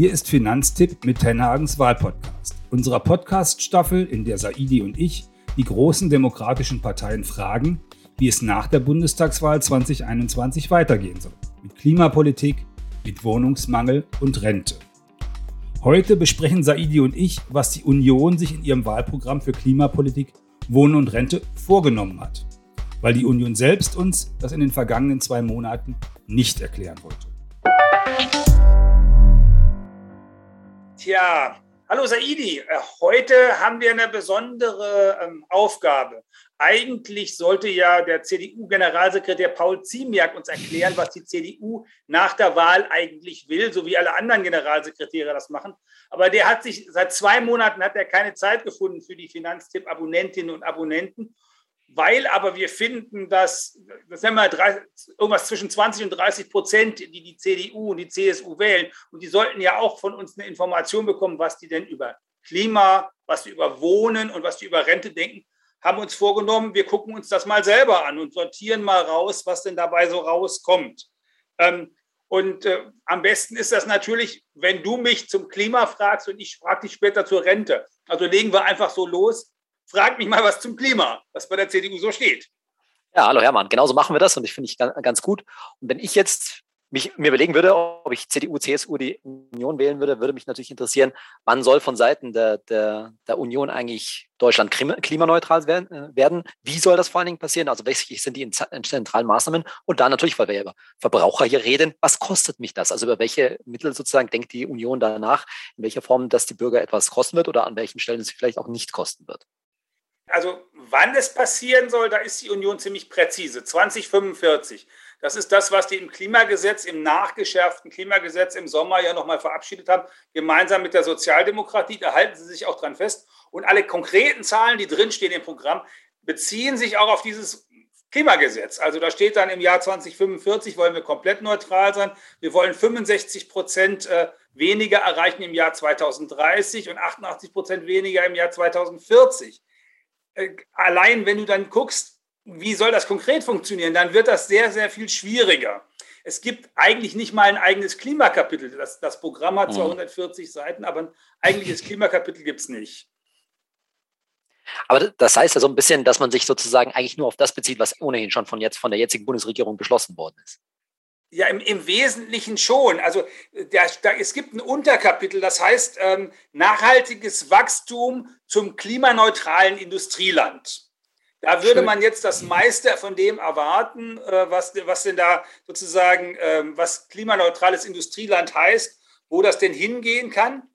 Hier ist Finanztipp mit Tenhagens Wahlpodcast, unserer Podcast-Staffel, in der Saidi und ich die großen demokratischen Parteien fragen, wie es nach der Bundestagswahl 2021 weitergehen soll. Mit Klimapolitik, mit Wohnungsmangel und Rente. Heute besprechen Saidi und ich, was die Union sich in ihrem Wahlprogramm für Klimapolitik, Wohnen und Rente vorgenommen hat. Weil die Union selbst uns das in den vergangenen zwei Monaten nicht erklären wollte. Tja, hallo Saidi. Äh, heute haben wir eine besondere ähm, Aufgabe. Eigentlich sollte ja der CDU-Generalsekretär Paul Ziemiak uns erklären, was die CDU nach der Wahl eigentlich will, so wie alle anderen Generalsekretäre das machen. Aber der hat sich seit zwei Monaten hat er keine Zeit gefunden für die Finanztipp-Abonnentinnen und Abonnenten weil aber wir finden, dass, das nennen wir irgendwas zwischen 20 und 30 Prozent, die die CDU und die CSU wählen, und die sollten ja auch von uns eine Information bekommen, was die denn über Klima, was die über Wohnen und was die über Rente denken, haben uns vorgenommen, wir gucken uns das mal selber an und sortieren mal raus, was denn dabei so rauskommt. Ähm, und äh, am besten ist das natürlich, wenn du mich zum Klima fragst und ich frage dich später zur Rente. Also legen wir einfach so los frag mich mal was zum Klima, was bei der CDU so steht. Ja, hallo Hermann, genauso machen wir das und ich finde ich ganz gut. Und wenn ich jetzt mich, mir überlegen würde, ob ich CDU, CSU die Union wählen würde, würde mich natürlich interessieren, wann soll von Seiten der, der, der Union eigentlich Deutschland klimaneutral werden, werden? Wie soll das vor allen Dingen passieren? Also welche sind die zentralen Maßnahmen? Und dann natürlich, weil wir über Verbraucher hier reden, was kostet mich das? Also über welche Mittel sozusagen denkt die Union danach, in welcher Form das die Bürger etwas kosten wird oder an welchen Stellen es vielleicht auch nicht kosten wird? Also wann es passieren soll, da ist die Union ziemlich präzise. 2045. Das ist das, was die im Klimagesetz, im nachgeschärften Klimagesetz im Sommer ja nochmal verabschiedet haben, gemeinsam mit der Sozialdemokratie. Da halten sie sich auch dran fest. Und alle konkreten Zahlen, die drinstehen im Programm, beziehen sich auch auf dieses Klimagesetz. Also da steht dann im Jahr 2045 wollen wir komplett neutral sein. Wir wollen 65 Prozent äh, weniger erreichen im Jahr 2030 und 88 Prozent weniger im Jahr 2040. Äh, allein wenn du dann guckst, wie soll das konkret funktionieren, dann wird das sehr, sehr viel schwieriger. Es gibt eigentlich nicht mal ein eigenes Klimakapitel. Das, das Programm hat zwar 140 mhm. Seiten, aber ein eigentliches Klimakapitel gibt es nicht. Aber das heißt ja so ein bisschen, dass man sich sozusagen eigentlich nur auf das bezieht, was ohnehin schon von jetzt von der jetzigen Bundesregierung beschlossen worden ist. Ja, im, im Wesentlichen schon. Also der, der, es gibt ein Unterkapitel, das heißt ähm, nachhaltiges Wachstum zum klimaneutralen Industrieland. Da würde man jetzt das meiste von dem erwarten, äh, was, was denn da sozusagen, äh, was klimaneutrales Industrieland heißt, wo das denn hingehen kann.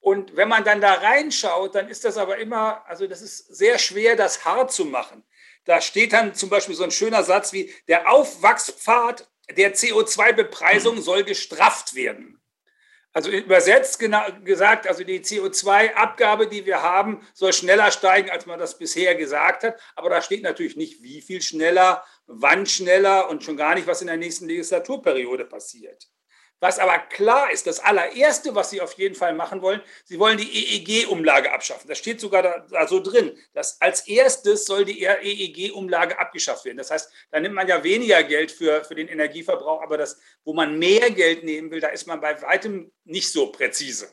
Und wenn man dann da reinschaut, dann ist das aber immer, also das ist sehr schwer, das hart zu machen. Da steht dann zum Beispiel so ein schöner Satz wie, der Aufwachspfad der CO2-Bepreisung soll gestrafft werden. Also übersetzt gesagt, also die CO2-Abgabe, die wir haben, soll schneller steigen, als man das bisher gesagt hat. Aber da steht natürlich nicht, wie viel schneller, wann schneller und schon gar nicht, was in der nächsten Legislaturperiode passiert. Was aber klar ist, das allererste, was Sie auf jeden Fall machen wollen, Sie wollen die EEG-Umlage abschaffen. Das steht sogar da, da, so drin. Dass als erstes soll die EEG-Umlage abgeschafft werden. Das heißt, da nimmt man ja weniger Geld für, für den Energieverbrauch, aber das, wo man mehr Geld nehmen will, da ist man bei weitem nicht so präzise.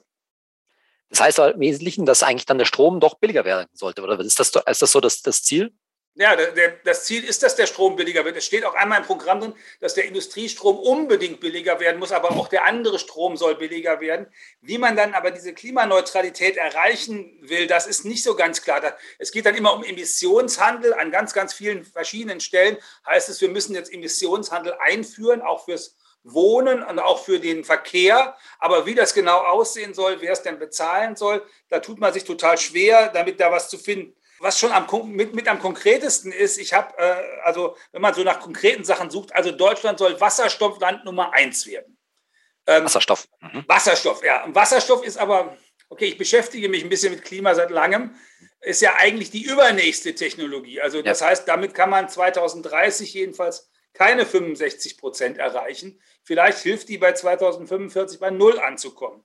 Das heißt im Wesentlichen, dass eigentlich dann der Strom doch billiger werden sollte, oder ist das, ist das so das, das Ziel? Ja, der, das Ziel ist, dass der Strom billiger wird. Es steht auch einmal im Programm drin, dass der Industriestrom unbedingt billiger werden muss, aber auch der andere Strom soll billiger werden. Wie man dann aber diese Klimaneutralität erreichen will, das ist nicht so ganz klar. Es geht dann immer um Emissionshandel an ganz, ganz vielen verschiedenen Stellen. Heißt es, wir müssen jetzt Emissionshandel einführen, auch fürs Wohnen und auch für den Verkehr. Aber wie das genau aussehen soll, wer es denn bezahlen soll, da tut man sich total schwer, damit da was zu finden. Was schon am, mit, mit am konkretesten ist, ich habe, äh, also wenn man so nach konkreten Sachen sucht, also Deutschland soll Wasserstoffland Nummer eins werden. Ähm, Wasserstoff. Mhm. Wasserstoff, ja. Und Wasserstoff ist aber, okay, ich beschäftige mich ein bisschen mit Klima seit langem, ist ja eigentlich die übernächste Technologie. Also das ja. heißt, damit kann man 2030 jedenfalls keine 65 Prozent erreichen. Vielleicht hilft die bei 2045 bei Null anzukommen.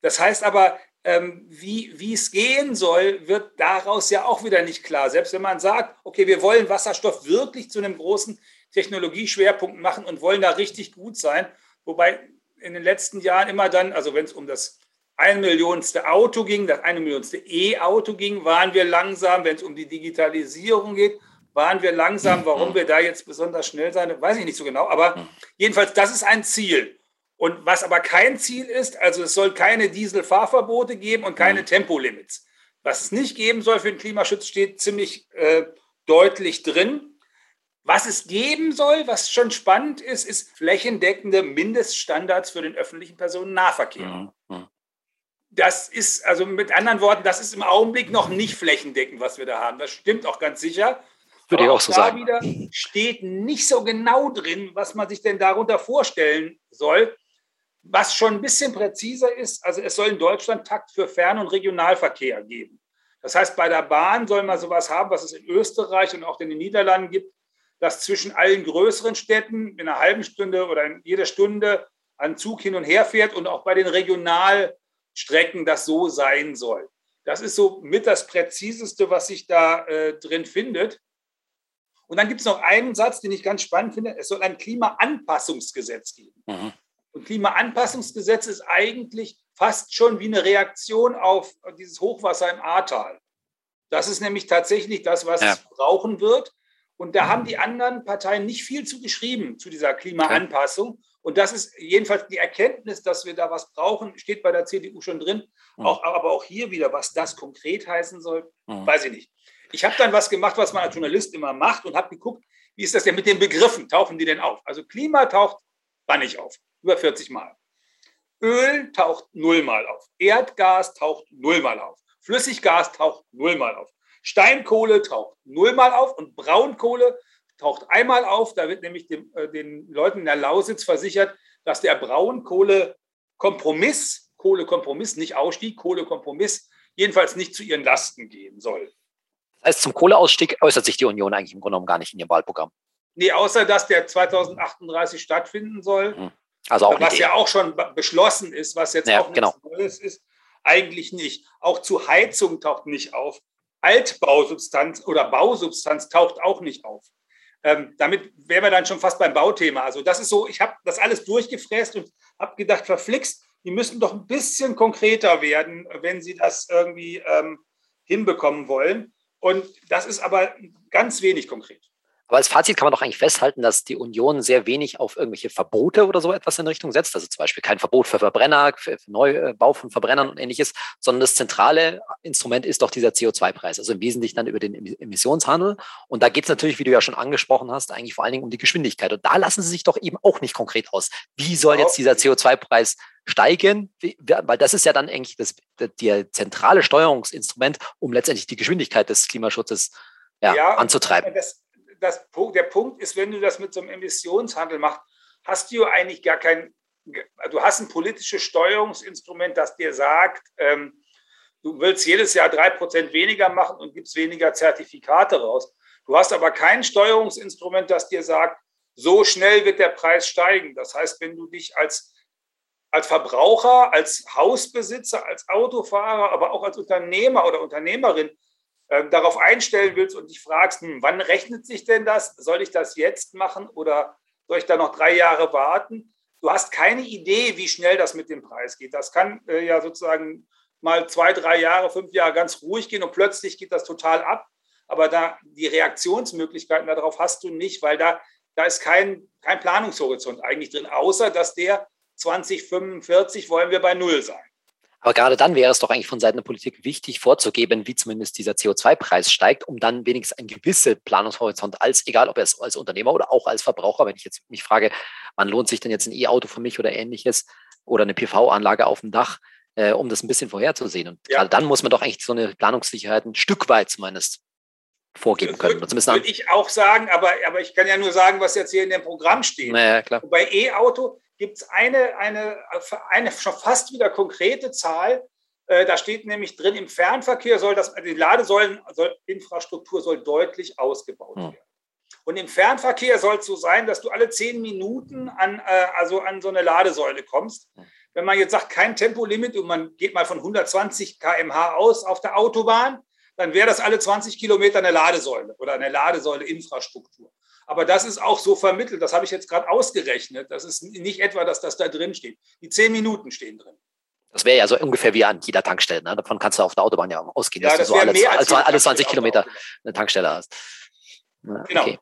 Das heißt aber, ähm, wie, wie es gehen soll, wird daraus ja auch wieder nicht klar. Selbst wenn man sagt, okay, wir wollen Wasserstoff wirklich zu einem großen Technologieschwerpunkt machen und wollen da richtig gut sein, wobei in den letzten Jahren immer dann, also wenn es um das ein Millionste Auto ging, das eine Millionste E-Auto ging, waren wir langsam, wenn es um die Digitalisierung geht, waren wir langsam. Warum wir da jetzt besonders schnell sein, weiß ich nicht so genau. Aber jedenfalls, das ist ein Ziel. Und was aber kein Ziel ist, also es soll keine Dieselfahrverbote geben und keine Tempolimits. Was es nicht geben soll für den Klimaschutz, steht ziemlich äh, deutlich drin. Was es geben soll, was schon spannend ist, ist flächendeckende Mindeststandards für den öffentlichen Personennahverkehr. Mhm. Das ist, also mit anderen Worten, das ist im Augenblick noch nicht flächendeckend, was wir da haben. Das stimmt auch ganz sicher. Würde ich auch so da sagen. wieder steht nicht so genau drin, was man sich denn darunter vorstellen soll. Was schon ein bisschen präziser ist, also es soll in Deutschland Takt für Fern- und Regionalverkehr geben. Das heißt, bei der Bahn soll man sowas haben, was es in Österreich und auch in den Niederlanden gibt, dass zwischen allen größeren Städten in einer halben Stunde oder in jeder Stunde ein Zug hin und her fährt und auch bei den Regionalstrecken das so sein soll. Das ist so mit das Präziseste, was sich da äh, drin findet. Und dann gibt es noch einen Satz, den ich ganz spannend finde. Es soll ein Klimaanpassungsgesetz geben. Mhm. Und Klimaanpassungsgesetz ist eigentlich fast schon wie eine Reaktion auf dieses Hochwasser im Ahrtal. Das ist nämlich tatsächlich das, was ja. es brauchen wird. Und da haben die anderen Parteien nicht viel zu geschrieben zu dieser Klimaanpassung. Und das ist jedenfalls die Erkenntnis, dass wir da was brauchen, steht bei der CDU schon drin. Mhm. Auch, aber auch hier wieder, was das konkret heißen soll, mhm. weiß ich nicht. Ich habe dann was gemacht, was man als Journalist immer macht und habe geguckt, wie ist das denn mit den Begriffen? Tauchen die denn auf? Also Klima taucht wann nicht auf über 40 Mal. Öl taucht nullmal auf. Erdgas taucht nullmal auf. Flüssiggas taucht nullmal auf. Steinkohle taucht nullmal auf und Braunkohle taucht einmal auf. Da wird nämlich dem, äh, den Leuten in der Lausitz versichert, dass der Braunkohle-Kompromiss, Kohlekompromiss, nicht Ausstieg, Kohlekompromiss, jedenfalls nicht zu ihren Lasten gehen soll. Das heißt, zum Kohleausstieg äußert sich die Union eigentlich im Grunde genommen gar nicht in ihrem Wahlprogramm. Nee, außer dass der 2038 stattfinden soll. Hm. Also auch was ja auch schon beschlossen ist, was jetzt ja, auch nichts genau. Neues ist, eigentlich nicht. Auch zu Heizung taucht nicht auf. Altbausubstanz oder Bausubstanz taucht auch nicht auf. Ähm, damit wären wir dann schon fast beim Bauthema. Also das ist so, ich habe das alles durchgefräst und habe gedacht, verflixt, die müssen doch ein bisschen konkreter werden, wenn sie das irgendwie ähm, hinbekommen wollen. Und das ist aber ganz wenig konkret. Aber als Fazit kann man doch eigentlich festhalten, dass die Union sehr wenig auf irgendwelche Verbote oder so etwas in Richtung setzt. Also zum Beispiel kein Verbot für Verbrenner, für Neubau von Verbrennern und ähnliches, sondern das zentrale Instrument ist doch dieser CO2-Preis, also im Wesentlichen dann über den Emissionshandel. Und da geht es natürlich, wie du ja schon angesprochen hast, eigentlich vor allen Dingen um die Geschwindigkeit. Und da lassen sie sich doch eben auch nicht konkret aus. Wie soll jetzt dieser CO2-Preis steigen? Weil das ist ja dann eigentlich das, das, zentrale Steuerungsinstrument, um letztendlich die Geschwindigkeit des Klimaschutzes ja, ja, anzutreiben. Das, das, der Punkt ist, wenn du das mit so einem Emissionshandel machst, hast du eigentlich gar kein, du hast ein politisches Steuerungsinstrument, das dir sagt, ähm, du willst jedes Jahr drei Prozent weniger machen und gibst weniger Zertifikate raus. Du hast aber kein Steuerungsinstrument, das dir sagt, so schnell wird der Preis steigen. Das heißt, wenn du dich als, als Verbraucher, als Hausbesitzer, als Autofahrer, aber auch als Unternehmer oder Unternehmerin äh, darauf einstellen willst und dich fragst, hm, wann rechnet sich denn das? Soll ich das jetzt machen oder soll ich da noch drei Jahre warten? Du hast keine Idee, wie schnell das mit dem Preis geht. Das kann äh, ja sozusagen mal zwei, drei Jahre, fünf Jahre ganz ruhig gehen und plötzlich geht das total ab. Aber da die Reaktionsmöglichkeiten darauf hast du nicht, weil da, da ist kein, kein Planungshorizont eigentlich drin, außer dass der 2045 wollen wir bei Null sein. Aber gerade dann wäre es doch eigentlich von Seiten der Politik wichtig vorzugeben, wie zumindest dieser CO2-Preis steigt, um dann wenigstens einen gewissen Planungshorizont als, egal ob er es als Unternehmer oder auch als Verbraucher, wenn ich jetzt mich frage, wann lohnt sich denn jetzt ein E-Auto für mich oder ähnliches oder eine PV-Anlage auf dem Dach, äh, um das ein bisschen vorherzusehen. Und ja. gerade dann muss man doch eigentlich so eine Planungssicherheit ein Stück weit zumindest vorgeben können. Würde, würde ich auch sagen, aber, aber ich kann ja nur sagen, was jetzt hier in dem Programm steht. Naja, klar. Bei E-Auto gibt es eine, eine, eine schon fast wieder konkrete Zahl. Äh, da steht nämlich drin, im Fernverkehr soll das, die Ladesäuleninfrastruktur soll deutlich ausgebaut hm. werden. Und im Fernverkehr soll es so sein, dass du alle zehn Minuten an, äh, also an so eine Ladesäule kommst. Hm. Wenn man jetzt sagt, kein Tempolimit und man geht mal von 120 km/h aus auf der Autobahn, dann wäre das alle 20 Kilometer eine Ladesäule oder eine Ladesäule-Infrastruktur. Aber das ist auch so vermittelt, das habe ich jetzt gerade ausgerechnet. Das ist nicht etwa, dass das da drin steht. Die zehn Minuten stehen drin. Das wäre ja so ungefähr wie an jeder Tankstelle. Ne? Davon kannst du auf der Autobahn ja ausgehen, ja, dass das du so alle, alle, alle 20 Kilometer eine Tankstelle hast. Ja, genau. Okay.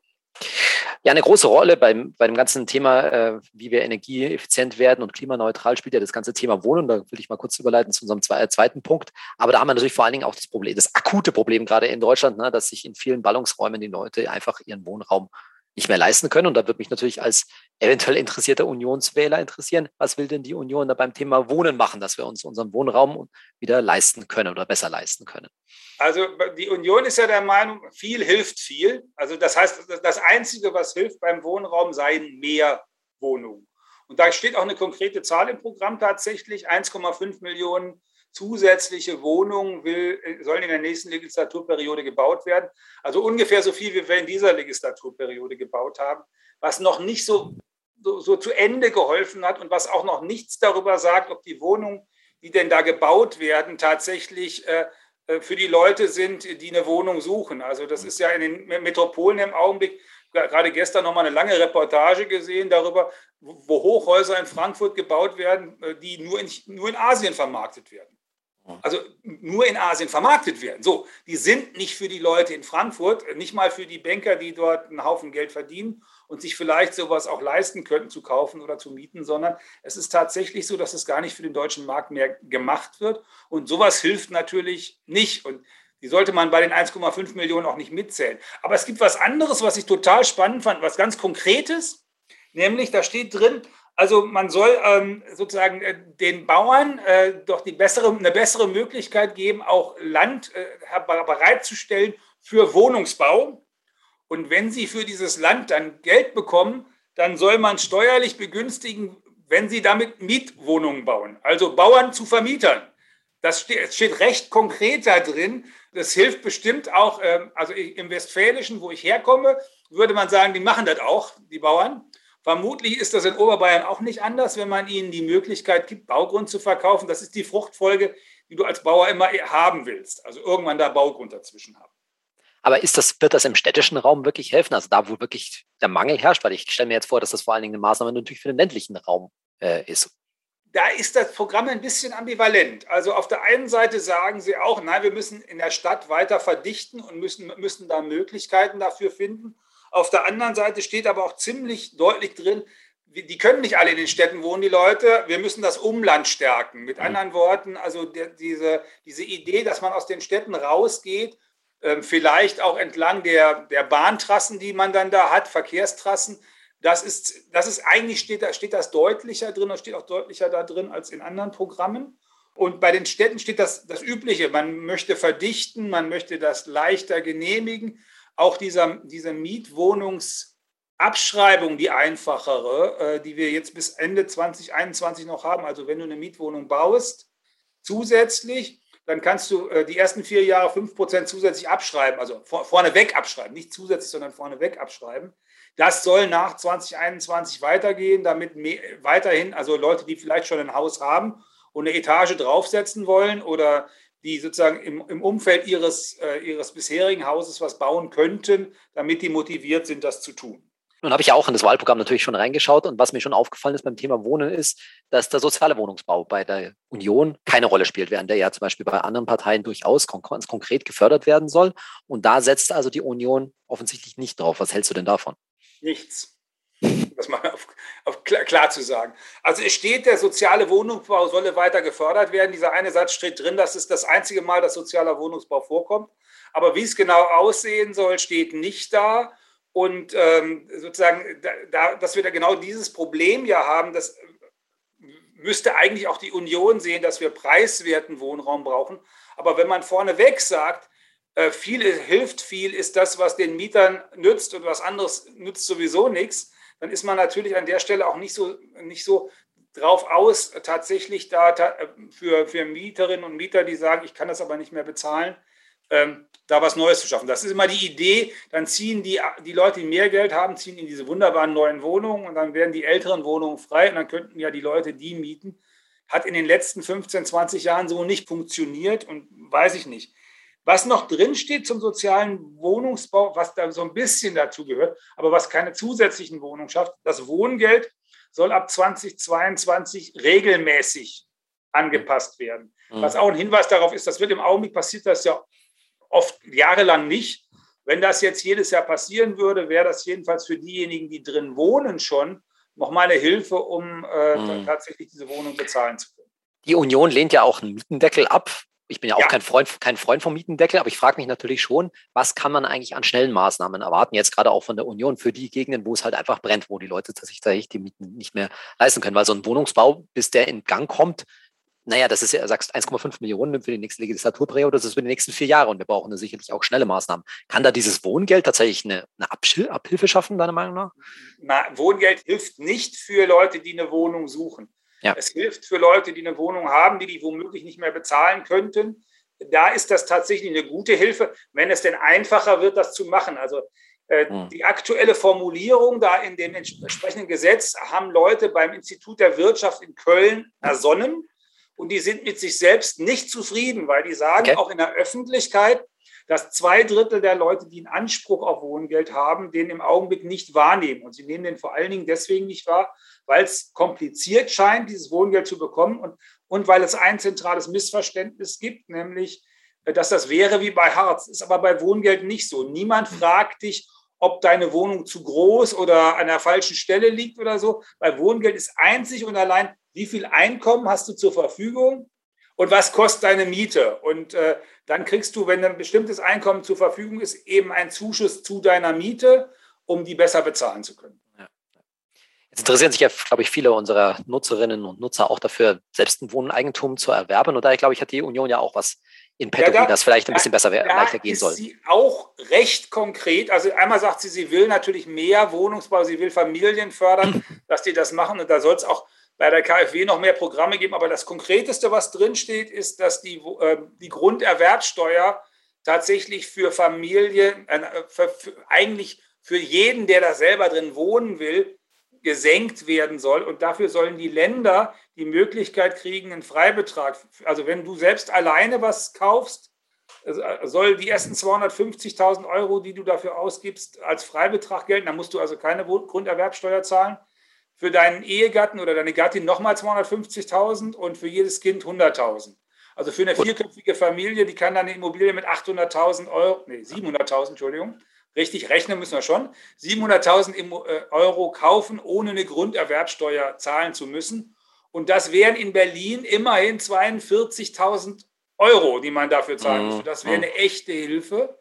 Ja, eine große Rolle beim, bei dem ganzen Thema, äh, wie wir energieeffizient werden und klimaneutral, spielt ja das ganze Thema Wohnen. Da will ich mal kurz überleiten zu unserem zwei, äh, zweiten Punkt. Aber da haben wir natürlich vor allen Dingen auch das Problem, das akute Problem gerade in Deutschland, ne, dass sich in vielen Ballungsräumen die Leute einfach ihren Wohnraum nicht mehr leisten können. Und da würde mich natürlich als eventuell interessierter Unionswähler interessieren, was will denn die Union da beim Thema Wohnen machen, dass wir uns unseren Wohnraum wieder leisten können oder besser leisten können? Also die Union ist ja der Meinung, viel hilft viel. Also das heißt, das Einzige, was hilft beim Wohnraum, seien mehr Wohnungen. Und da steht auch eine konkrete Zahl im Programm tatsächlich, 1,5 Millionen zusätzliche Wohnungen will, sollen in der nächsten Legislaturperiode gebaut werden. Also ungefähr so viel, wie wir in dieser Legislaturperiode gebaut haben, was noch nicht so, so, so zu Ende geholfen hat und was auch noch nichts darüber sagt, ob die Wohnungen, die denn da gebaut werden, tatsächlich äh, äh für die Leute sind, die eine Wohnung suchen. Also das ist ja in den Metropolen im Augenblick gerade gestern noch mal eine lange Reportage gesehen darüber, wo Hochhäuser in Frankfurt gebaut werden, äh, die nur in, nur in Asien vermarktet werden also nur in Asien vermarktet werden. So, die sind nicht für die Leute in Frankfurt, nicht mal für die Banker, die dort einen Haufen Geld verdienen und sich vielleicht sowas auch leisten könnten zu kaufen oder zu mieten, sondern es ist tatsächlich so, dass es gar nicht für den deutschen Markt mehr gemacht wird. Und sowas hilft natürlich nicht. Und die sollte man bei den 1,5 Millionen auch nicht mitzählen. Aber es gibt was anderes, was ich total spannend fand, was ganz Konkretes, nämlich da steht drin, also man soll ähm, sozusagen äh, den Bauern äh, doch die bessere, eine bessere Möglichkeit geben, auch Land äh, bereitzustellen für Wohnungsbau. Und wenn sie für dieses Land dann Geld bekommen, dann soll man steuerlich begünstigen, wenn sie damit Mietwohnungen bauen. Also Bauern zu Vermietern. Das steht, steht recht konkret da drin. Das hilft bestimmt auch, ähm, also im Westfälischen, wo ich herkomme, würde man sagen, die machen das auch, die Bauern. Vermutlich ist das in Oberbayern auch nicht anders, wenn man ihnen die Möglichkeit gibt, Baugrund zu verkaufen. Das ist die Fruchtfolge, die du als Bauer immer haben willst. Also irgendwann da Baugrund dazwischen haben. Aber ist das, wird das im städtischen Raum wirklich helfen? Also da, wo wirklich der Mangel herrscht? Weil ich stelle mir jetzt vor, dass das vor allen Dingen eine Maßnahme natürlich für den ländlichen Raum äh, ist. Da ist das Programm ein bisschen ambivalent. Also auf der einen Seite sagen sie auch, nein, wir müssen in der Stadt weiter verdichten und müssen, müssen da Möglichkeiten dafür finden. Auf der anderen Seite steht aber auch ziemlich deutlich drin, die können nicht alle in den Städten wohnen, die Leute. Wir müssen das Umland stärken. Mit mhm. anderen Worten, also diese, diese Idee, dass man aus den Städten rausgeht, äh, vielleicht auch entlang der, der Bahntrassen, die man dann da hat, Verkehrstrassen, das ist, das ist eigentlich steht, da steht das deutlicher drin und steht auch deutlicher da drin als in anderen Programmen. Und bei den Städten steht das, das Übliche. Man möchte verdichten, man möchte das leichter genehmigen auch dieser, diese Mietwohnungsabschreibung, die einfachere, äh, die wir jetzt bis Ende 2021 noch haben. Also wenn du eine Mietwohnung baust, zusätzlich, dann kannst du äh, die ersten vier Jahre 5% zusätzlich abschreiben, also vorneweg abschreiben, nicht zusätzlich, sondern vorneweg abschreiben. Das soll nach 2021 weitergehen, damit mehr, weiterhin, also Leute, die vielleicht schon ein Haus haben und eine Etage draufsetzen wollen oder die sozusagen im, im Umfeld ihres, äh, ihres bisherigen Hauses was bauen könnten, damit die motiviert sind, das zu tun. Nun habe ich ja auch in das Wahlprogramm natürlich schon reingeschaut und was mir schon aufgefallen ist beim Thema Wohnen ist, dass der soziale Wohnungsbau bei der Union keine Rolle spielt, während der ja zum Beispiel bei anderen Parteien durchaus kon konkret gefördert werden soll. Und da setzt also die Union offensichtlich nicht drauf. Was hältst du denn davon? Nichts das mal auf, auf klar, klar, zu sagen. Also es steht, der soziale Wohnungsbau solle weiter gefördert werden. Dieser eine Satz steht drin, das ist das einzige Mal, dass sozialer Wohnungsbau vorkommt. Aber wie es genau aussehen soll, steht nicht da. Und ähm, sozusagen, da, dass wir da genau dieses Problem ja haben, das müsste eigentlich auch die Union sehen, dass wir preiswerten Wohnraum brauchen. Aber wenn man vorneweg sagt, äh, viel hilft viel, ist das, was den Mietern nützt und was anderes nützt sowieso nichts, dann ist man natürlich an der Stelle auch nicht so, nicht so drauf aus, tatsächlich da für, für Mieterinnen und Mieter, die sagen, ich kann das aber nicht mehr bezahlen, ähm, da was Neues zu schaffen. Das ist immer die Idee, dann ziehen die, die Leute, die mehr Geld haben, ziehen in diese wunderbaren neuen Wohnungen und dann werden die älteren Wohnungen frei und dann könnten ja die Leute die mieten. Hat in den letzten 15, 20 Jahren so nicht funktioniert und weiß ich nicht. Was noch drinsteht zum sozialen Wohnungsbau, was da so ein bisschen dazu gehört, aber was keine zusätzlichen Wohnungen schafft, das Wohngeld soll ab 2022 regelmäßig angepasst werden. Mhm. Was auch ein Hinweis darauf ist, das wird im Augenblick passiert das ja oft jahrelang nicht. Wenn das jetzt jedes Jahr passieren würde, wäre das jedenfalls für diejenigen, die drin wohnen, schon nochmal eine Hilfe, um äh, mhm. tatsächlich diese Wohnung bezahlen zu können. Die Union lehnt ja auch einen Mietendeckel ab. Ich bin ja auch ja. kein, Freund, kein Freund vom Mietendeckel, aber ich frage mich natürlich schon, was kann man eigentlich an schnellen Maßnahmen erwarten, jetzt gerade auch von der Union für die Gegenden, wo es halt einfach brennt, wo die Leute tatsächlich die Mieten nicht mehr leisten können. Weil so ein Wohnungsbau, bis der in Gang kommt, naja, das ist ja, sagst 1,5 Millionen für die nächste Legislaturperiode, das ist für die nächsten vier Jahre und wir brauchen da sicherlich auch schnelle Maßnahmen. Kann da dieses Wohngeld tatsächlich eine, eine Abhilfe schaffen, deiner Meinung nach? Na, Wohngeld hilft nicht für Leute, die eine Wohnung suchen. Ja. Es hilft für Leute, die eine Wohnung haben, die die womöglich nicht mehr bezahlen könnten. Da ist das tatsächlich eine gute Hilfe, wenn es denn einfacher wird, das zu machen. Also äh, hm. die aktuelle Formulierung da in dem entsprechenden Gesetz haben Leute beim Institut der Wirtschaft in Köln ersonnen und die sind mit sich selbst nicht zufrieden, weil die sagen okay. auch in der Öffentlichkeit, dass zwei Drittel der Leute, die einen Anspruch auf Wohngeld haben, den im Augenblick nicht wahrnehmen. Und sie nehmen den vor allen Dingen deswegen nicht wahr, weil es kompliziert scheint, dieses Wohngeld zu bekommen und, und weil es ein zentrales Missverständnis gibt, nämlich, dass das wäre wie bei Harz. Ist aber bei Wohngeld nicht so. Niemand fragt dich, ob deine Wohnung zu groß oder an der falschen Stelle liegt oder so. Bei Wohngeld ist einzig und allein, wie viel Einkommen hast du zur Verfügung und was kostet deine Miete. Und äh, dann kriegst du, wenn ein bestimmtes Einkommen zur Verfügung ist, eben einen Zuschuss zu deiner Miete, um die besser bezahlen zu können. Jetzt interessieren sich ja, glaube ich, viele unserer Nutzerinnen und Nutzer auch dafür, selbst ein Wohneigentum zu erwerben. Und daher, glaube ich, hat die Union ja auch was in petto, ja, da, das vielleicht ein bisschen besser da leichter gehen soll. Sie auch recht konkret. Also einmal sagt sie, sie will natürlich mehr Wohnungsbau, sie will Familien fördern, dass die das machen. Und da soll es auch bei der KfW noch mehr Programme geben. Aber das Konkreteste, was drinsteht, ist, dass die, äh, die Grunderwerbsteuer tatsächlich für Familien, äh, für, für, eigentlich für jeden, der da selber drin wohnen will, gesenkt werden soll. Und dafür sollen die Länder die Möglichkeit kriegen, einen Freibetrag. Also wenn du selbst alleine was kaufst, soll die ersten 250.000 Euro, die du dafür ausgibst, als Freibetrag gelten. Da musst du also keine Grunderwerbsteuer zahlen. Für deinen Ehegatten oder deine Gattin nochmal 250.000 und für jedes Kind 100.000. Also für eine vierköpfige Familie, die kann dann eine Immobilie mit 800.000 Euro, nee, 700.000, Entschuldigung, richtig rechnen müssen wir schon, 700.000 äh, Euro kaufen, ohne eine Grunderwerbsteuer zahlen zu müssen. Und das wären in Berlin immerhin 42.000 Euro, die man dafür zahlen müsste. Das wäre eine echte Hilfe.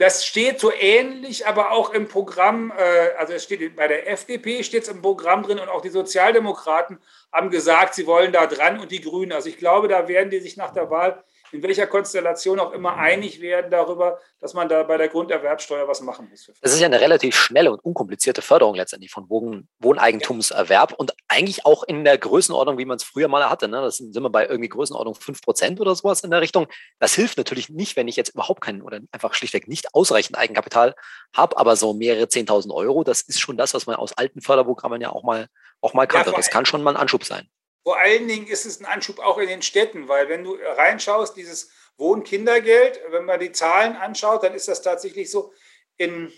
Das steht so ähnlich, aber auch im Programm, äh, also es steht bei der FDP steht es im Programm drin und auch die Sozialdemokraten haben gesagt, sie wollen da dran und die Grünen. Also ich glaube, da werden die sich nach der Wahl in welcher Konstellation auch immer einig werden darüber, dass man da bei der Grunderwerbsteuer was machen muss. Das ist ja eine relativ schnelle und unkomplizierte Förderung letztendlich von Wohn Wohneigentumserwerb und eigentlich auch in der Größenordnung, wie man es früher mal hatte. Ne? Das sind wir bei irgendwie Größenordnung 5% oder sowas in der Richtung. Das hilft natürlich nicht, wenn ich jetzt überhaupt keinen oder einfach schlichtweg nicht ausreichend Eigenkapital habe, aber so mehrere 10.000 Euro, das ist schon das, was man aus alten Förderprogrammen ja auch mal, auch mal kannte. Ja, das kann schon mal ein Anschub sein. Vor allen Dingen ist es ein Anschub auch in den Städten, weil wenn du reinschaust, dieses Wohnkindergeld, wenn man die Zahlen anschaut, dann ist das tatsächlich so. In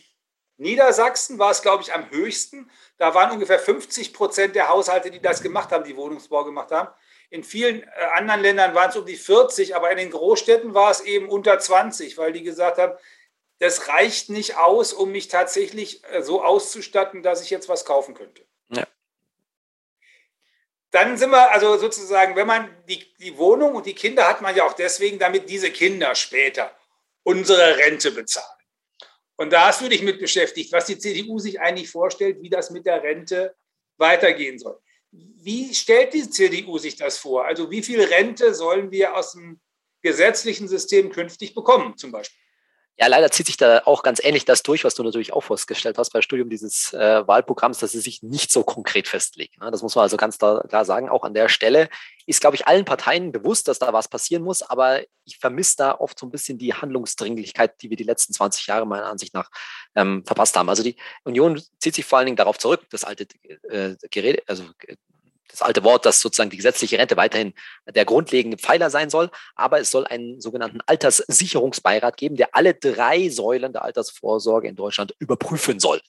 Niedersachsen war es, glaube ich, am höchsten. Da waren ungefähr 50 Prozent der Haushalte, die das gemacht haben, die Wohnungsbau gemacht haben. In vielen äh, anderen Ländern waren es um die 40, aber in den Großstädten war es eben unter 20, weil die gesagt haben, das reicht nicht aus, um mich tatsächlich äh, so auszustatten, dass ich jetzt was kaufen könnte. Dann sind wir also sozusagen, wenn man die, die Wohnung und die Kinder hat man ja auch deswegen, damit diese Kinder später unsere Rente bezahlen. Und da hast du dich mit beschäftigt, was die CDU sich eigentlich vorstellt, wie das mit der Rente weitergehen soll. Wie stellt die CDU sich das vor? Also wie viel Rente sollen wir aus dem gesetzlichen System künftig bekommen, zum Beispiel? Ja, leider zieht sich da auch ganz ähnlich das durch, was du natürlich auch festgestellt hast beim Studium dieses äh, Wahlprogramms, dass es sich nicht so konkret festlegt. Ne? Das muss man also ganz klar sagen. Auch an der Stelle ist, glaube ich, allen Parteien bewusst, dass da was passieren muss, aber ich vermisse da oft so ein bisschen die Handlungsdringlichkeit, die wir die letzten 20 Jahre meiner Ansicht nach ähm, verpasst haben. Also die Union zieht sich vor allen Dingen darauf zurück, das alte äh, Gerät, also das alte Wort, dass sozusagen die gesetzliche Rente weiterhin der grundlegende Pfeiler sein soll, aber es soll einen sogenannten Alterssicherungsbeirat geben, der alle drei Säulen der Altersvorsorge in Deutschland überprüfen soll.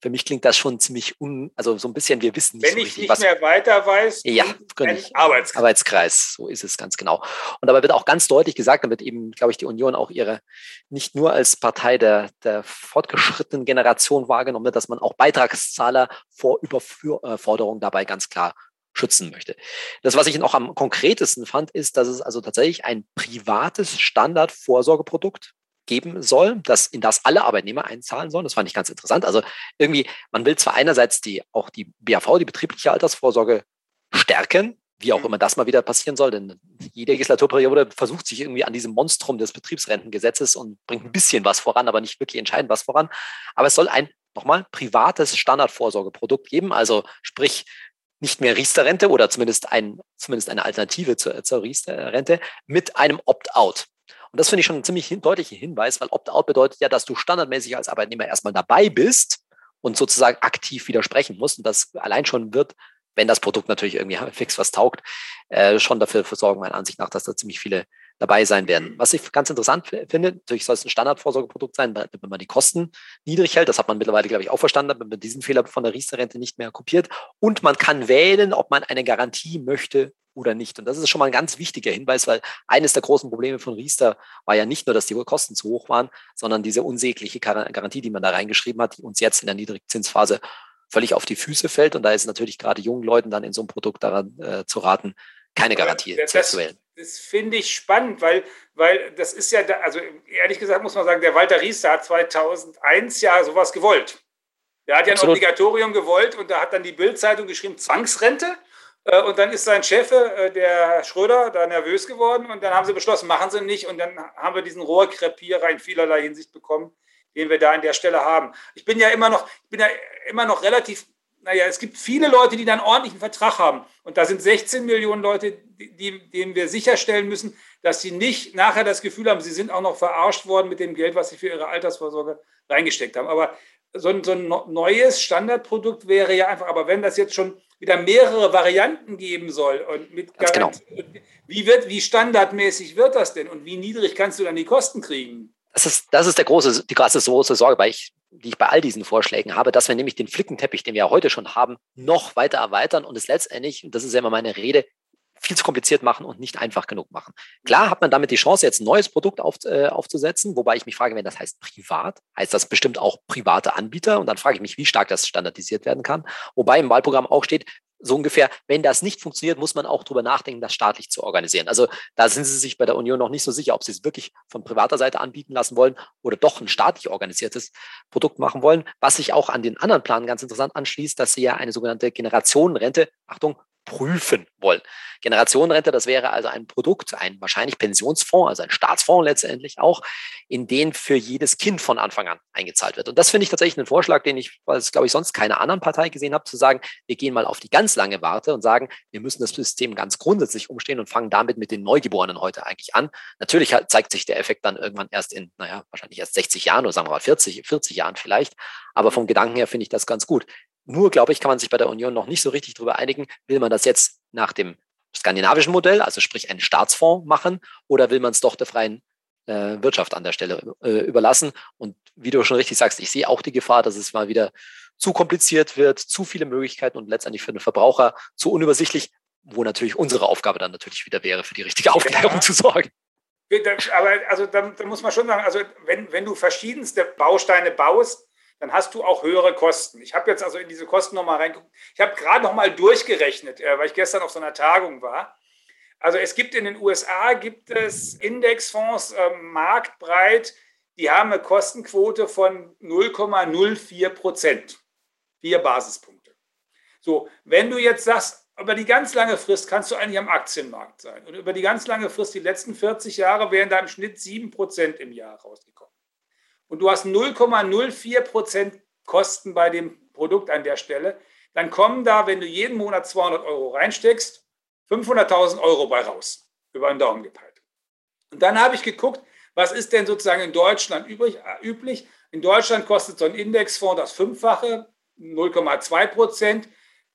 Für mich klingt das schon ziemlich un, also so ein bisschen, wir wissen nicht Wenn so richtig, ich nicht was, mehr weiter weiß, ja, ein Arbeitskreis. Arbeitskreis, so ist es ganz genau. Und dabei wird auch ganz deutlich gesagt, damit eben, glaube ich, die Union auch ihre nicht nur als Partei der, der fortgeschrittenen Generation wahrgenommen wird, dass man auch Beitragszahler vor Überforderung dabei ganz klar schützen möchte. Das, was ich noch am konkretesten fand, ist, dass es also tatsächlich ein privates Standardvorsorgeprodukt geben soll, das, in das alle Arbeitnehmer einzahlen sollen. Das fand ich ganz interessant. Also irgendwie, man will zwar einerseits die, auch die BAV, die betriebliche Altersvorsorge, stärken, wie auch mhm. immer das mal wieder passieren soll, denn jede Legislaturperiode versucht sich irgendwie an diesem Monstrum des Betriebsrentengesetzes und bringt ein bisschen was voran, aber nicht wirklich entscheidend was voran. Aber es soll ein, nochmal, privates Standardvorsorgeprodukt geben, also sprich, nicht mehr Riester-Rente oder zumindest, ein, zumindest eine Alternative zur, zur Riester-Rente mit einem Opt-out. Und das finde ich schon einen ziemlich hin, deutlichen Hinweis, weil Opt-out bedeutet ja, dass du standardmäßig als Arbeitnehmer erstmal dabei bist und sozusagen aktiv widersprechen musst. Und das allein schon wird, wenn das Produkt natürlich irgendwie fix was taugt, äh, schon dafür sorgen, meiner Ansicht nach, dass da ziemlich viele dabei sein werden. Was ich ganz interessant finde, natürlich soll es ein Standardvorsorgeprodukt sein, wenn man die Kosten niedrig hält. Das hat man mittlerweile, glaube ich, auch verstanden, wenn man diesen Fehler von der Riester-Rente nicht mehr kopiert. Und man kann wählen, ob man eine Garantie möchte oder nicht. Und das ist schon mal ein ganz wichtiger Hinweis, weil eines der großen Probleme von Riester war ja nicht nur, dass die Kosten zu hoch waren, sondern diese unsägliche Garantie, die man da reingeschrieben hat, die uns jetzt in der Niedrigzinsphase völlig auf die Füße fällt. Und da ist natürlich gerade jungen Leuten dann in so einem Produkt daran äh, zu raten, keine Garantie das, zu wählen das finde ich spannend, weil, weil das ist ja, da, also ehrlich gesagt muss man sagen, der Walter Riester hat 2001 ja sowas gewollt. Der hat ja ein Absolut. Obligatorium gewollt und da hat dann die Bildzeitung geschrieben, Zwangsrente. Äh, und dann ist sein Chef, äh, der Schröder, da nervös geworden und dann haben sie beschlossen, machen sie nicht. Und dann haben wir diesen Rohrkrepierer in vielerlei Hinsicht bekommen, den wir da an der Stelle haben. Ich bin ja immer noch, ich bin ja immer noch relativ naja, es gibt viele Leute, die dann ordentlichen Vertrag haben. Und da sind 16 Millionen Leute, die, denen wir sicherstellen müssen, dass sie nicht nachher das Gefühl haben, sie sind auch noch verarscht worden mit dem Geld, was sie für ihre Altersvorsorge reingesteckt haben. Aber so ein, so ein neues Standardprodukt wäre ja einfach, aber wenn das jetzt schon wieder mehrere Varianten geben soll und mit Garantie, genau. wie, wird, wie standardmäßig wird das denn und wie niedrig kannst du dann die Kosten kriegen? Das ist, das ist der große, die große Sorge, weil ich die ich bei all diesen Vorschlägen habe, dass wir nämlich den Flickenteppich, den wir ja heute schon haben, noch weiter erweitern und es letztendlich, und das ist ja immer meine Rede, viel zu kompliziert machen und nicht einfach genug machen. Klar hat man damit die Chance, jetzt ein neues Produkt auf, äh, aufzusetzen, wobei ich mich frage, wenn das heißt privat, heißt das bestimmt auch private Anbieter und dann frage ich mich, wie stark das standardisiert werden kann. Wobei im Wahlprogramm auch steht, so ungefähr, wenn das nicht funktioniert, muss man auch darüber nachdenken, das staatlich zu organisieren. Also da sind sie sich bei der Union noch nicht so sicher, ob sie es wirklich von privater Seite anbieten lassen wollen oder doch ein staatlich organisiertes Produkt machen wollen. Was sich auch an den anderen Planen ganz interessant anschließt, dass sie ja eine sogenannte Generationenrente, Achtung, prüfen wollen. Generationenrente, das wäre also ein Produkt, ein wahrscheinlich Pensionsfonds, also ein Staatsfonds letztendlich auch, in den für jedes Kind von Anfang an eingezahlt wird. Und das finde ich tatsächlich einen Vorschlag, den ich, weil es glaube ich sonst keine anderen Partei gesehen habe, zu sagen, wir gehen mal auf die ganz lange Warte und sagen, wir müssen das System ganz grundsätzlich umstehen und fangen damit mit den Neugeborenen heute eigentlich an. Natürlich zeigt sich der Effekt dann irgendwann erst in, naja, wahrscheinlich erst 60 Jahren oder sagen wir mal 40, 40 Jahren vielleicht. Aber vom Gedanken her finde ich das ganz gut. Nur, glaube ich, kann man sich bei der Union noch nicht so richtig darüber einigen, will man das jetzt nach dem skandinavischen Modell, also sprich einen Staatsfonds machen, oder will man es doch der freien äh, Wirtschaft an der Stelle äh, überlassen? Und wie du schon richtig sagst, ich sehe auch die Gefahr, dass es mal wieder zu kompliziert wird, zu viele Möglichkeiten und letztendlich für den Verbraucher zu unübersichtlich, wo natürlich unsere Aufgabe dann natürlich wieder wäre, für die richtige Aufklärung ja. zu sorgen. Aber also da, da, muss man schon sagen, also wenn, wenn du verschiedenste Bausteine baust, dann hast du auch höhere Kosten. Ich habe jetzt also in diese Kosten nochmal reingeguckt. Ich habe gerade nochmal durchgerechnet, äh, weil ich gestern auf so einer Tagung war. Also es gibt in den USA gibt es Indexfonds äh, marktbreit, die haben eine Kostenquote von 0,04 Prozent. Vier Basispunkte. So, wenn du jetzt sagst, über die ganz lange Frist kannst du eigentlich am Aktienmarkt sein. Und über die ganz lange Frist, die letzten 40 Jahre, wären da im Schnitt 7 Prozent im Jahr rausgekommen und du hast 0,04 Prozent Kosten bei dem Produkt an der Stelle, dann kommen da, wenn du jeden Monat 200 Euro reinsteckst, 500.000 Euro bei raus, über den Daumen gepeilt. Und dann habe ich geguckt, was ist denn sozusagen in Deutschland übrig, äh, üblich? In Deutschland kostet so ein Indexfonds das Fünffache, 0,2 Prozent.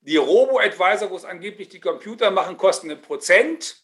die Robo-Advisor, wo es angeblich die Computer machen, kosten ein Prozent.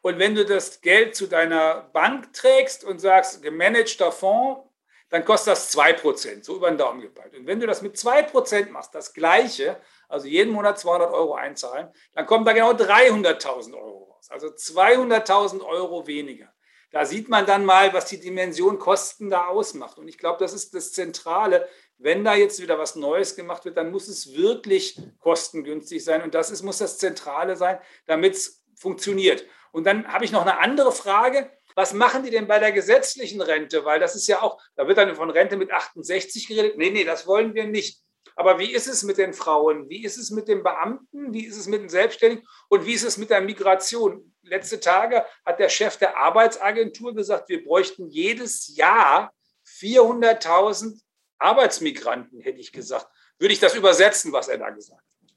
Und wenn du das Geld zu deiner Bank trägst und sagst, gemanagter Fonds, dann kostet das 2%, so über den Daumen gepeilt. Und wenn du das mit 2% machst, das gleiche, also jeden Monat 200 Euro einzahlen, dann kommen da genau 300.000 Euro raus. Also 200.000 Euro weniger. Da sieht man dann mal, was die Dimension Kosten da ausmacht. Und ich glaube, das ist das Zentrale. Wenn da jetzt wieder was Neues gemacht wird, dann muss es wirklich kostengünstig sein. Und das ist, muss das Zentrale sein, damit es funktioniert. Und dann habe ich noch eine andere Frage. Was machen die denn bei der gesetzlichen Rente? Weil das ist ja auch, da wird dann von Rente mit 68 geredet. Nee, nee, das wollen wir nicht. Aber wie ist es mit den Frauen? Wie ist es mit den Beamten? Wie ist es mit den Selbstständigen? Und wie ist es mit der Migration? Letzte Tage hat der Chef der Arbeitsagentur gesagt, wir bräuchten jedes Jahr 400.000 Arbeitsmigranten, hätte ich gesagt. Würde ich das übersetzen, was er da gesagt hat?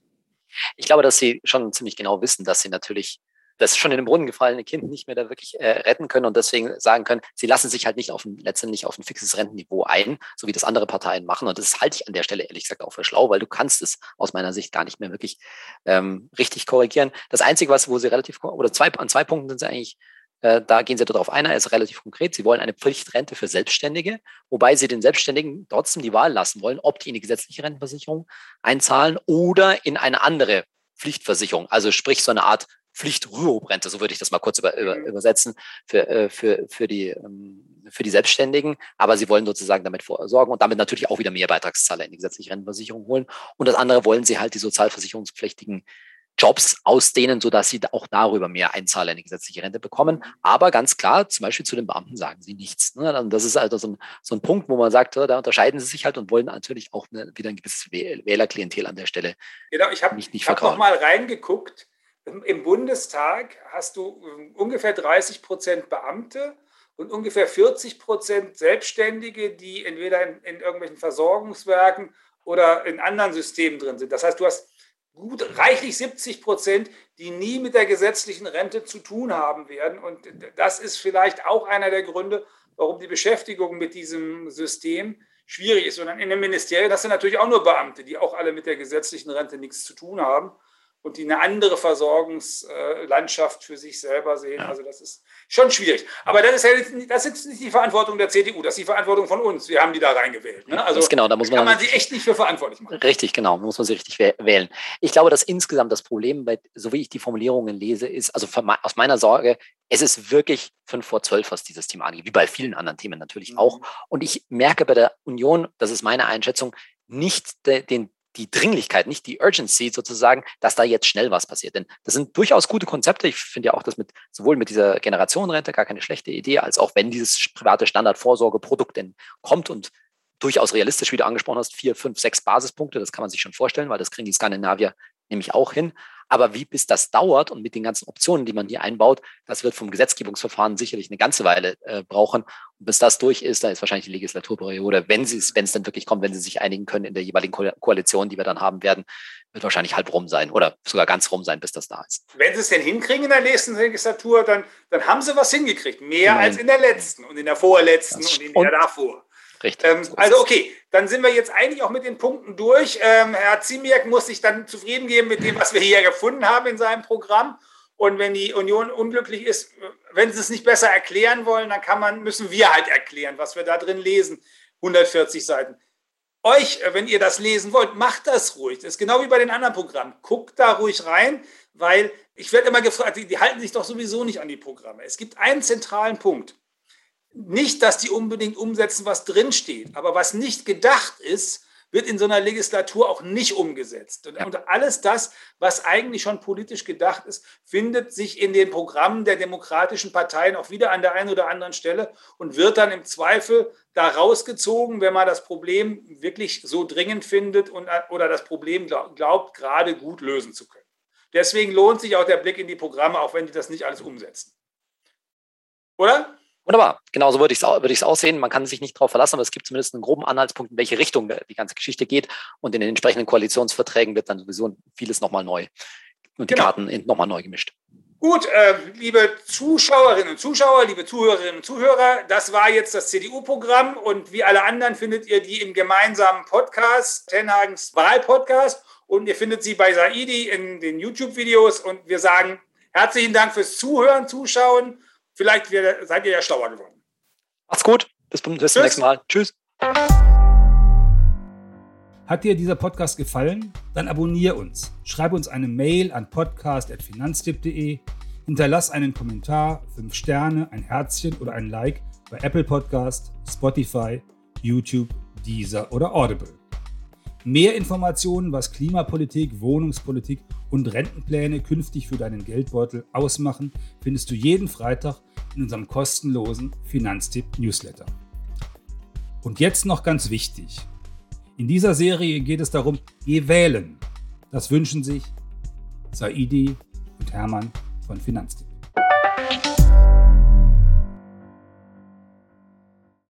Ich glaube, dass Sie schon ziemlich genau wissen, dass Sie natürlich das schon in den Brunnen gefallene Kind nicht mehr da wirklich äh, retten können und deswegen sagen können, sie lassen sich halt nicht auf ein, letztendlich auf ein fixes Rentenniveau ein, so wie das andere Parteien machen. Und das halte ich an der Stelle ehrlich gesagt auch für schlau, weil du kannst es aus meiner Sicht gar nicht mehr wirklich ähm, richtig korrigieren. Das Einzige, was, wo sie relativ, oder zwei, an zwei Punkten sind sie eigentlich äh, da gehen Sie darauf ein, er ist relativ konkret. Sie wollen eine Pflichtrente für Selbstständige, wobei Sie den Selbstständigen trotzdem die Wahl lassen wollen, ob die in die gesetzliche Rentenversicherung einzahlen oder in eine andere Pflichtversicherung. Also sprich so eine Art Pflichtrüruprente, so würde ich das mal kurz über, über, mhm. übersetzen, für, äh, für, für, die, ähm, für die Selbstständigen. Aber sie wollen sozusagen damit vorsorgen und damit natürlich auch wieder mehr Beitragszahler in die gesetzliche Rentenversicherung holen. Und das andere wollen sie halt die sozialversicherungspflichtigen Jobs ausdehnen, sodass sie auch darüber mehr Einzahler in die gesetzliche Rente bekommen. Aber ganz klar, zum Beispiel zu den Beamten sagen sie nichts. Ne? Das ist also so ein, so ein Punkt, wo man sagt, da unterscheiden sie sich halt und wollen natürlich auch eine, wieder ein gewisses Wählerklientel an der Stelle. Genau, ich habe hab noch mal reingeguckt im Bundestag hast du ähm, ungefähr 30 Prozent Beamte und ungefähr 40 Prozent Selbstständige, die entweder in, in, irgendwelchen Versorgungswerken oder in anderen Systemen drin sind. Das heißt, du hast gut reichlich 70 Prozent, die nie mit der gesetzlichen Rente zu tun haben werden. Und das ist vielleicht auch einer der Gründe, warum die Beschäftigung mit diesem System schwierig ist. Und in den Ministerien, das sind natürlich auch nur Beamte, die auch alle mit der gesetzlichen Rente nichts zu tun haben und die eine andere Versorgungslandschaft für sich selber sehen. Also das ist schon schwierig. Aber das ist, ja nicht, das ist nicht die Verantwortung der CDU, das ist die Verantwortung von uns. Wir haben die da reingewählt. Ne? Also genau, da muss man kann man sie echt nicht für verantwortlich machen. Richtig, genau, muss man sie richtig wählen. Ich glaube, dass insgesamt das Problem, bei, so wie ich die Formulierungen lese, ist, also aus meiner Sorge, es ist wirklich fünf vor zwölf, was dieses Thema angeht, wie bei vielen anderen Themen natürlich mhm. auch. Und ich merke bei der Union, das ist meine Einschätzung, nicht de, den die Dringlichkeit, nicht die Urgency sozusagen, dass da jetzt schnell was passiert. Denn das sind durchaus gute Konzepte. Ich finde ja auch das mit sowohl mit dieser Generationenrente gar keine schlechte Idee, als auch wenn dieses private Standardvorsorgeprodukt denn kommt und durchaus realistisch, wie du angesprochen hast, vier, fünf, sechs Basispunkte, das kann man sich schon vorstellen, weil das kriegen die Skandinavier nämlich auch hin. Aber wie bis das dauert und mit den ganzen Optionen, die man hier einbaut, das wird vom Gesetzgebungsverfahren sicherlich eine ganze Weile äh, brauchen. Und bis das durch ist, da ist wahrscheinlich die Legislaturperiode, wenn sie es, wenn es dann wirklich kommt, wenn sie sich einigen können in der jeweiligen Ko Koalition, die wir dann haben werden, wird wahrscheinlich halb rum sein oder sogar ganz rum sein, bis das da ist. Wenn sie es denn hinkriegen in der nächsten Legislatur, dann, dann haben sie was hingekriegt. Mehr Nein. als in der letzten und in der vorletzten das und in der davor. Richtig. Ähm, also okay, dann sind wir jetzt eigentlich auch mit den Punkten durch. Ähm, Herr Ziemiak muss sich dann zufrieden geben mit dem, was wir hier gefunden haben in seinem Programm. Und wenn die Union unglücklich ist, wenn sie es nicht besser erklären wollen, dann kann man, müssen wir halt erklären, was wir da drin lesen. 140 Seiten. Euch, äh, wenn ihr das lesen wollt, macht das ruhig. Das ist genau wie bei den anderen Programmen. Guckt da ruhig rein, weil ich werde immer gefragt, die, die halten sich doch sowieso nicht an die Programme. Es gibt einen zentralen Punkt nicht, dass die unbedingt umsetzen, was drinsteht, aber was nicht gedacht ist, wird in so einer Legislatur auch nicht umgesetzt. Und, und, alles das, was eigentlich schon politisch gedacht ist, findet sich in den Programmen der demokratischen Parteien auch wieder an der einen oder anderen Stelle und wird dann im Zweifel da rausgezogen, wenn man das Problem wirklich so dringend findet und, oder das Problem glaubt gerade gut lösen zu können. Deswegen lohnt sich auch der Blick in die Programme, auch wenn die das nicht alles umsetzen. Oder? Wunderbar, genau so würde ich es würd aussehen. Man kann sich nicht darauf verlassen, aber es gibt zumindest einen groben Anhaltspunkt, in welche Richtung die ganze Geschichte geht. Und in den entsprechenden Koalitionsverträgen wird dann sowieso vieles nochmal neu und die genau. Karten nochmal neu gemischt. Gut, äh, liebe Zuschauerinnen und Zuschauer, liebe Zuhörerinnen und Zuhörer, das war jetzt das CDU-Programm und wie alle anderen findet ihr die im gemeinsamen Podcast, Tenhagens Wahlpodcast und ihr findet sie bei Saidi in den YouTube-Videos und wir sagen herzlichen Dank fürs Zuhören, Zuschauen. Vielleicht seid ihr ja schlauer geworden. Macht's gut, bis, zum nächsten Mal. Tschüss. Hat dir dieser Podcast gefallen? Dann abonniere uns. Schreibe uns eine Mail an podcast.finanztipp.de. Hinterlass einen Kommentar, fünf Sterne, ein Herzchen oder ein Like bei Apple Podcast, Spotify, YouTube, Deezer oder Audible. Mehr Informationen, was Klimapolitik, Wohnungspolitik und Rentenpläne künftig für deinen Geldbeutel ausmachen, findest du jeden Freitag in unserem kostenlosen Finanztipp-Newsletter. Und jetzt noch ganz wichtig. In dieser Serie geht es darum, geh wählen. Das wünschen sich Saidi und Hermann von Finanztipp.